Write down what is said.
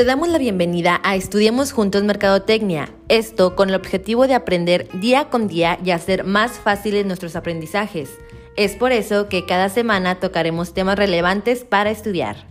Te damos la bienvenida a Estudiemos Juntos Mercadotecnia, esto con el objetivo de aprender día con día y hacer más fáciles nuestros aprendizajes. Es por eso que cada semana tocaremos temas relevantes para estudiar.